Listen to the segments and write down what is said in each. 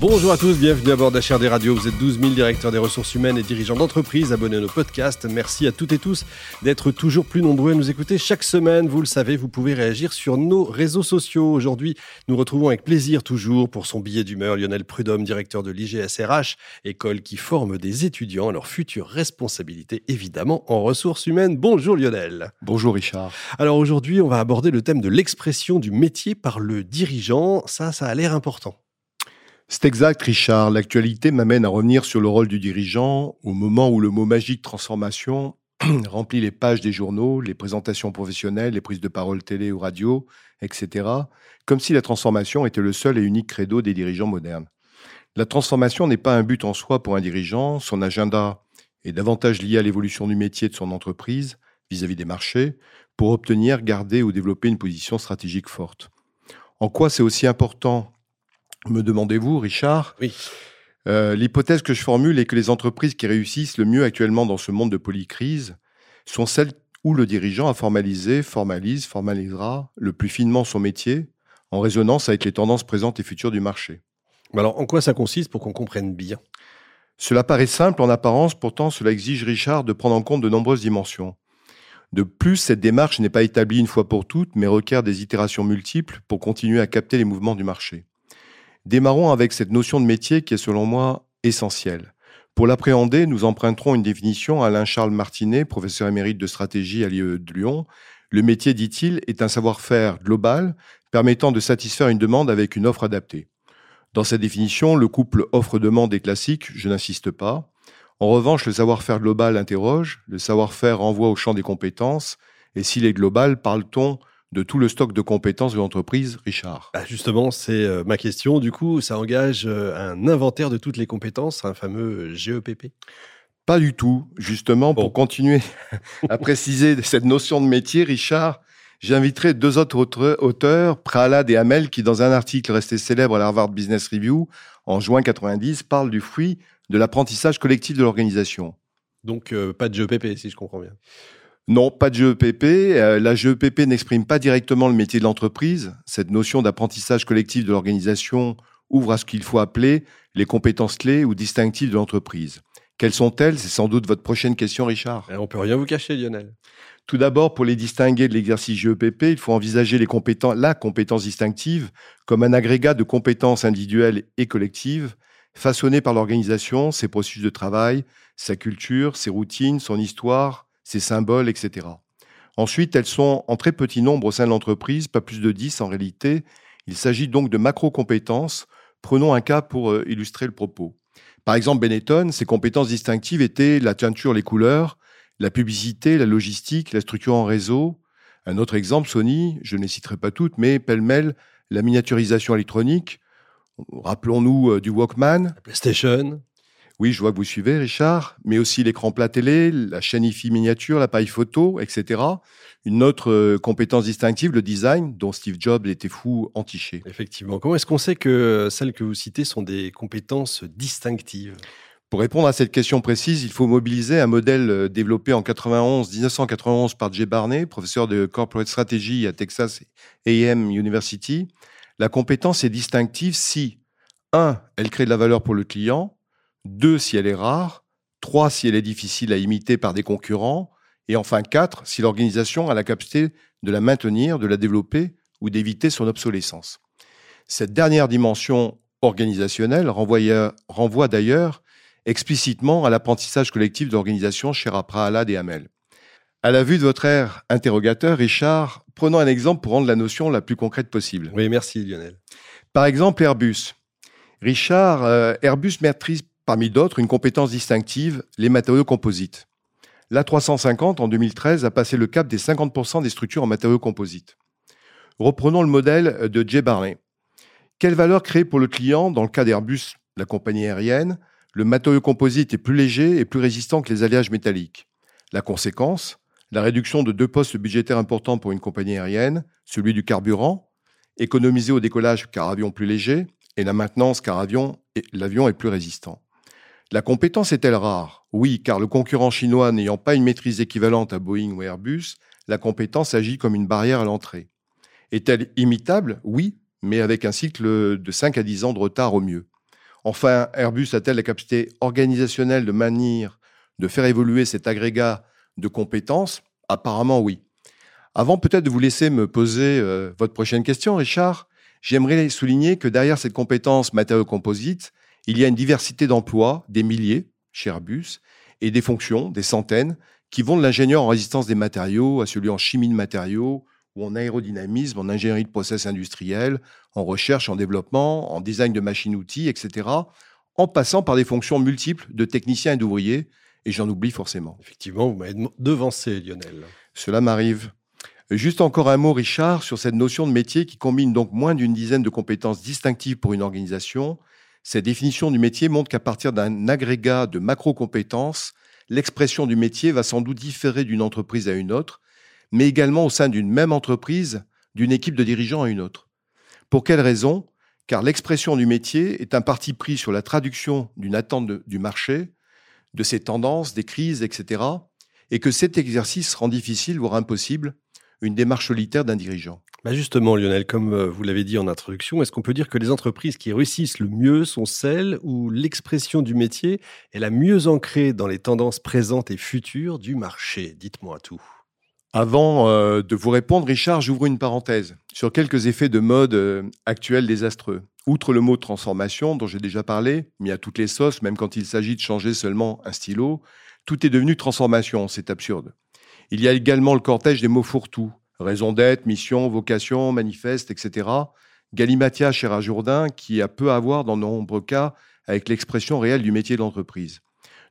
Bonjour à tous, bienvenue à bord d'HRD Radio. Vous êtes 12 000 directeurs des ressources humaines et dirigeants d'entreprise abonnés à nos podcasts. Merci à toutes et tous d'être toujours plus nombreux à nous écouter chaque semaine. Vous le savez, vous pouvez réagir sur nos réseaux sociaux. Aujourd'hui, nous retrouvons avec plaisir toujours pour son billet d'humeur Lionel Prudhomme, directeur de l'IGSRH, école qui forme des étudiants à leur future responsabilité, évidemment en ressources humaines. Bonjour Lionel. Bonjour Richard. Alors aujourd'hui, on va aborder le thème de l'expression du métier par le dirigeant. Ça, ça a l'air important. C'est exact, Richard. L'actualité m'amène à revenir sur le rôle du dirigeant au moment où le mot magique transformation remplit les pages des journaux, les présentations professionnelles, les prises de parole télé ou radio, etc., comme si la transformation était le seul et unique credo des dirigeants modernes. La transformation n'est pas un but en soi pour un dirigeant, son agenda est davantage lié à l'évolution du métier de son entreprise vis-à-vis des marchés pour obtenir, garder ou développer une position stratégique forte. En quoi c'est aussi important me demandez-vous, Richard Oui. Euh, L'hypothèse que je formule est que les entreprises qui réussissent le mieux actuellement dans ce monde de polycrise sont celles où le dirigeant a formalisé, formalise, formalisera le plus finement son métier en résonance avec les tendances présentes et futures du marché. Alors, en quoi ça consiste pour qu'on comprenne bien? Cela paraît simple en apparence, pourtant cela exige, Richard, de prendre en compte de nombreuses dimensions. De plus, cette démarche n'est pas établie une fois pour toutes, mais requiert des itérations multiples pour continuer à capter les mouvements du marché. Démarrons avec cette notion de métier qui est selon moi essentielle. Pour l'appréhender, nous emprunterons une définition à Alain-Charles Martinet, professeur émérite de stratégie à l'IE de Lyon. Le métier, dit-il, est un savoir-faire global permettant de satisfaire une demande avec une offre adaptée. Dans cette définition, le couple offre-demande est classique, je n'insiste pas. En revanche, le savoir-faire global interroge, le savoir-faire renvoie au champ des compétences, et s'il est global, parle-t-on de tout le stock de compétences de l'entreprise, Richard ah, Justement, c'est euh, ma question. Du coup, ça engage euh, un inventaire de toutes les compétences, un fameux GEPP Pas du tout. Justement, pour continuer à préciser cette notion de métier, Richard, j'inviterai deux autres auteurs, Prahalad et Hamel, qui, dans un article resté célèbre à la Harvard Business Review en juin 90, parlent du fruit de l'apprentissage collectif de l'organisation. Donc, euh, pas de GEPP, si je comprends bien. Non, pas de GEPP. Euh, la GEPP n'exprime pas directement le métier de l'entreprise. Cette notion d'apprentissage collectif de l'organisation ouvre à ce qu'il faut appeler les compétences clés ou distinctives de l'entreprise. Quelles sont-elles? C'est sans doute votre prochaine question, Richard. On peut rien vous cacher, Lionel. Tout d'abord, pour les distinguer de l'exercice GEPP, il faut envisager les compétences, la compétence distinctive comme un agrégat de compétences individuelles et collectives façonnées par l'organisation, ses processus de travail, sa culture, ses routines, son histoire, ses symboles, etc. Ensuite, elles sont en très petit nombre au sein de l'entreprise, pas plus de 10 en réalité. Il s'agit donc de macro-compétences. Prenons un cas pour euh, illustrer le propos. Par exemple, Benetton, ses compétences distinctives étaient la teinture, les couleurs, la publicité, la logistique, la structure en réseau. Un autre exemple, Sony, je ne les citerai pas toutes, mais pêle-mêle, la miniaturisation électronique. Rappelons-nous euh, du Walkman. La PlayStation. Oui, je vois que vous suivez, Richard, mais aussi l'écran plat télé, la chaîne IFI miniature, l'appareil photo, etc. Une autre euh, compétence distinctive, le design, dont Steve Jobs était fou entiché. Effectivement. Comment est-ce qu'on sait que celles que vous citez sont des compétences distinctives? Pour répondre à cette question précise, il faut mobiliser un modèle euh, développé en 91, 1991 par Jay Barney, professeur de corporate strategy à Texas A&M University. La compétence est distinctive si, 1. Elle crée de la valeur pour le client, 2 si elle est rare, 3 si elle est difficile à imiter par des concurrents, et enfin 4 si l'organisation a la capacité de la maintenir, de la développer ou d'éviter son obsolescence. Cette dernière dimension organisationnelle renvoie, d'ailleurs explicitement à l'apprentissage collectif d'organisation chez Rapra et Hamel. À la vue de votre air interrogateur, Richard, prenons un exemple pour rendre la notion la plus concrète possible. Oui, merci Lionel. Par exemple, Airbus. Richard, euh, Airbus maîtrise parmi d'autres, une compétence distinctive, les matériaux composites. L'A350, en 2013, a passé le cap des 50% des structures en matériaux composites. Reprenons le modèle de Jay Barney. Quelle valeur créer pour le client dans le cas d'Airbus, la compagnie aérienne Le matériau composite est plus léger et plus résistant que les alliages métalliques? La conséquence La réduction de deux postes budgétaires importants pour une compagnie aérienne, celui du carburant, économisé au décollage car avion plus léger, et la maintenance car l'avion est plus résistant. La compétence est-elle rare? Oui, car le concurrent chinois n'ayant pas une maîtrise équivalente à Boeing ou Airbus, la compétence agit comme une barrière à l'entrée. Est-elle imitable? Oui, mais avec un cycle de 5 à 10 ans de retard au mieux. Enfin, Airbus a-t-elle la capacité organisationnelle de maintenir, de faire évoluer cet agrégat de compétences? Apparemment oui. Avant peut-être de vous laisser me poser euh, votre prochaine question, Richard, j'aimerais souligner que derrière cette compétence matériaux composite, il y a une diversité d'emplois, des milliers chez Airbus, et des fonctions, des centaines, qui vont de l'ingénieur en résistance des matériaux à celui en chimie de matériaux, ou en aérodynamisme, en ingénierie de process industriel, en recherche, en développement, en design de machines-outils, etc., en passant par des fonctions multiples de techniciens et d'ouvriers, et j'en oublie forcément. Effectivement, vous m'avez devancé, Lionel. Cela m'arrive. Juste encore un mot, Richard, sur cette notion de métier qui combine donc moins d'une dizaine de compétences distinctives pour une organisation. Cette définition du métier montre qu'à partir d'un agrégat de macro-compétences, l'expression du métier va sans doute différer d'une entreprise à une autre, mais également au sein d'une même entreprise, d'une équipe de dirigeants à une autre. Pour quelle raison? Car l'expression du métier est un parti pris sur la traduction d'une attente du marché, de ses tendances, des crises, etc., et que cet exercice rend difficile, voire impossible, une démarche solitaire d'un dirigeant. Bah justement, Lionel, comme euh, vous l'avez dit en introduction, est-ce qu'on peut dire que les entreprises qui réussissent le mieux sont celles où l'expression du métier est la mieux ancrée dans les tendances présentes et futures du marché? Dites-moi tout. Avant euh, de vous répondre, Richard, j'ouvre une parenthèse sur quelques effets de mode euh, actuels désastreux. Outre le mot transformation dont j'ai déjà parlé, mis à toutes les sauces, même quand il s'agit de changer seulement un stylo, tout est devenu transformation, c'est absurde. Il y a également le cortège des mots fourre-tout, raison d'être, mission, vocation, manifeste, etc. Galimatia cher Jourdain, qui a peu à voir dans de nombreux cas avec l'expression réelle du métier de l'entreprise.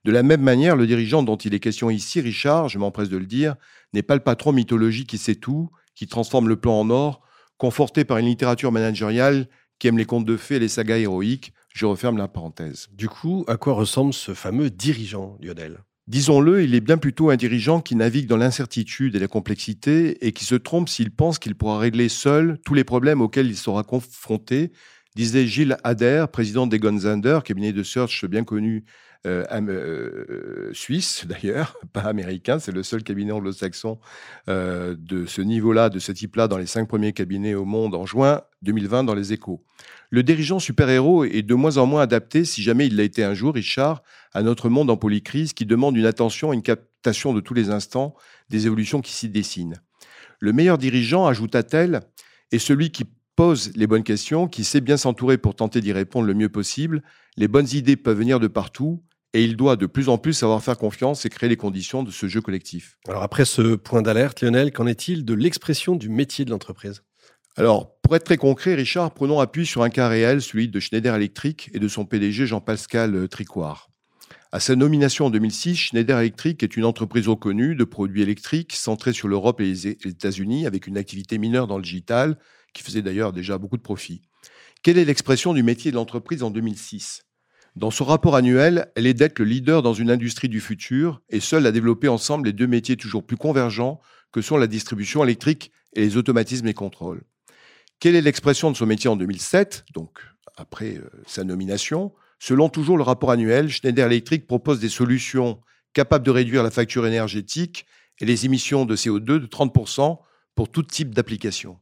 De la même manière, le dirigeant dont il est question ici, Richard, je m'empresse de le dire, n'est pas le patron mythologique qui sait tout, qui transforme le plan en or, conforté par une littérature managériale qui aime les contes de fées et les sagas héroïques. Je referme la parenthèse. Du coup, à quoi ressemble ce fameux dirigeant, Lionel? Disons-le, il est bien plutôt un dirigeant qui navigue dans l'incertitude et la complexité et qui se trompe s'il pense qu'il pourra régler seul tous les problèmes auxquels il sera confronté, disait Gilles Adair, président des Gonzander, cabinet de search bien connu euh, euh, suisse d'ailleurs, pas américain, c'est le seul cabinet anglo-saxon euh, de ce niveau-là, de ce type-là, dans les cinq premiers cabinets au monde en juin 2020 dans les échos. Le dirigeant super-héros est de moins en moins adapté, si jamais il l'a été un jour, Richard, à notre monde en polycrise qui demande une attention une captation de tous les instants des évolutions qui s'y dessinent. Le meilleur dirigeant, ajouta-t-elle, est celui qui pose les bonnes questions, qui sait bien s'entourer pour tenter d'y répondre le mieux possible. Les bonnes idées peuvent venir de partout, et il doit de plus en plus savoir faire confiance et créer les conditions de ce jeu collectif. Alors après ce point d'alerte, Lionel, qu'en est-il de l'expression du métier de l'entreprise? Alors, pour être très concret, Richard, prenons appui sur un cas réel, celui de Schneider Electric et de son PDG Jean-Pascal Tricoire. À sa nomination en 2006, Schneider Electric est une entreprise reconnue de produits électriques centrée sur l'Europe et les États-Unis avec une activité mineure dans le digital qui faisait d'ailleurs déjà beaucoup de profits. Quelle est l'expression du métier de l'entreprise en 2006 dans son rapport annuel, elle est d'être le leader dans une industrie du futur et seule à développer ensemble les deux métiers toujours plus convergents que sont la distribution électrique et les automatismes et contrôles. Quelle est l'expression de son métier en 2007, donc après euh, sa nomination? Selon toujours le rapport annuel, Schneider Electric propose des solutions capables de réduire la facture énergétique et les émissions de CO2 de 30% pour tout type d'application.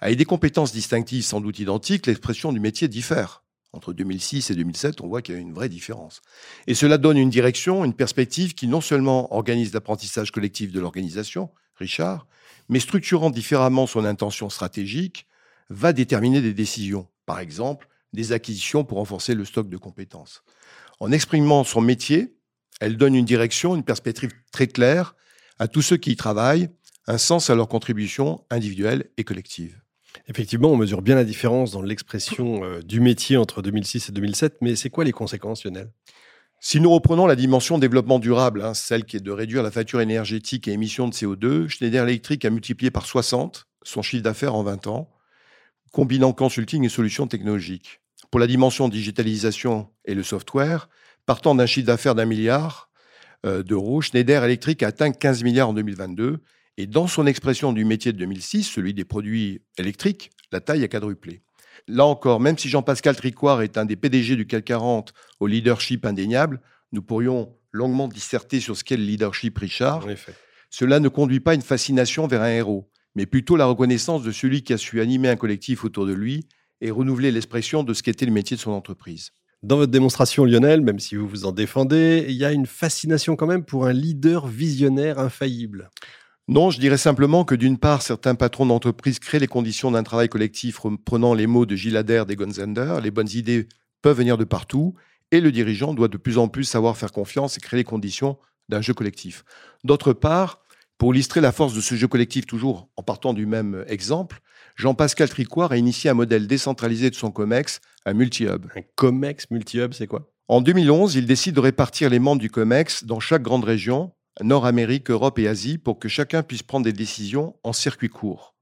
Avec des compétences distinctives sans doute identiques, l'expression du métier diffère. Entre 2006 et 2007, on voit qu'il y a une vraie différence. Et cela donne une direction, une perspective qui non seulement organise l'apprentissage collectif de l'organisation, Richard, mais structurant différemment son intention stratégique, va déterminer des décisions. Par exemple, des acquisitions pour renforcer le stock de compétences. En exprimant son métier, elle donne une direction, une perspective très claire à tous ceux qui y travaillent, un sens à leur contribution individuelle et collective. Effectivement, on mesure bien la différence dans l'expression euh, du métier entre 2006 et 2007, mais c'est quoi les conséquences, Lionel? Si nous reprenons la dimension développement durable, hein, celle qui est de réduire la facture énergétique et émissions de CO2, Schneider Electric a multiplié par 60 son chiffre d'affaires en 20 ans, combinant consulting et solutions technologiques. Pour la dimension digitalisation et le software, partant d'un chiffre d'affaires d'un milliard euh, d'euros, Schneider Electric a atteint 15 milliards en 2022 et dans son expression du métier de 2006, celui des produits électriques, la taille a quadruplé. Là encore, même si Jean-Pascal Tricoire est un des PDG du CAC 40 au leadership indéniable, nous pourrions longuement disserter sur ce qu'est le leadership Richard. Cela ne conduit pas à une fascination vers un héros, mais plutôt la reconnaissance de celui qui a su animer un collectif autour de lui et renouveler l'expression de ce qu'était le métier de son entreprise. Dans votre démonstration, Lionel, même si vous vous en défendez, il y a une fascination quand même pour un leader visionnaire infaillible. Non, je dirais simplement que d'une part, certains patrons d'entreprise créent les conditions d'un travail collectif reprenant les mots de Gilles Adair des Gonzender, les bonnes idées peuvent venir de partout, et le dirigeant doit de plus en plus savoir faire confiance et créer les conditions d'un jeu collectif. D'autre part, pour illustrer la force de ce jeu collectif, toujours en partant du même exemple, Jean-Pascal Tricoire a initié un modèle décentralisé de son COMEX, un multi-hub. Un COMEX multi-hub, c'est quoi? En 2011, il décide de répartir les membres du COMEX dans chaque grande région, Nord-Amérique, Europe et Asie, pour que chacun puisse prendre des décisions en circuit court,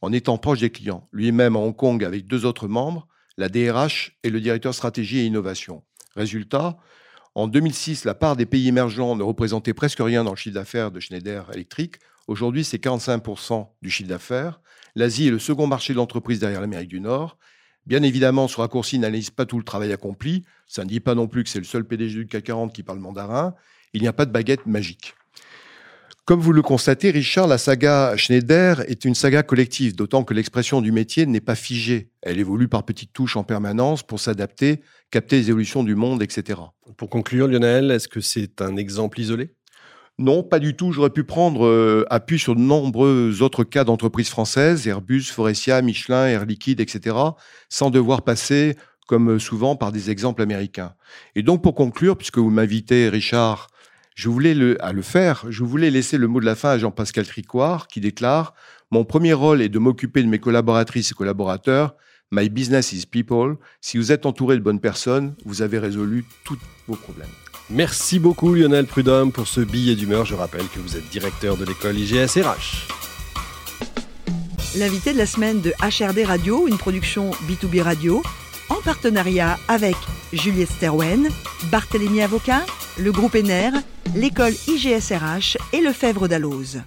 en étant proche des clients. Lui-même à Hong Kong avec deux autres membres, la DRH et le directeur stratégie et innovation. Résultat, en 2006, la part des pays émergents ne représentait presque rien dans le chiffre d'affaires de Schneider Electric. Aujourd'hui, c'est 45% du chiffre d'affaires. L'Asie est le second marché de l'entreprise derrière l'Amérique du Nord. Bien évidemment, ce raccourci n'analyse pas tout le travail accompli. Ça ne dit pas non plus que c'est le seul PDG du CAC 40 qui parle mandarin. Il n'y a pas de baguette magique. Comme vous le constatez, Richard, la saga Schneider est une saga collective, d'autant que l'expression du métier n'est pas figée. Elle évolue par petites touches en permanence pour s'adapter, capter les évolutions du monde, etc. Pour conclure, Lionel, est-ce que c'est un exemple isolé? Non, pas du tout. J'aurais pu prendre euh, appui sur de nombreux autres cas d'entreprises françaises, Airbus, Forestia, Michelin, Air Liquide, etc., sans devoir passer, comme souvent, par des exemples américains. Et donc, pour conclure, puisque vous m'invitez, Richard, je voulais le, à le faire, je voulais laisser le mot de la fin à Jean-Pascal Tricoire, qui déclare Mon premier rôle est de m'occuper de mes collaboratrices et collaborateurs. My business is people. Si vous êtes entouré de bonnes personnes, vous avez résolu tous vos problèmes. Merci beaucoup Lionel Prudhomme pour ce billet d'humeur. Je rappelle que vous êtes directeur de l'école IGS RH. L'invité de la semaine de HRD Radio, une production B2B Radio, en partenariat avec Juliette Sterwen, Barthélémy Avocat, le groupe ENER, l'école IGSRH et le Fèvre d'Alloz.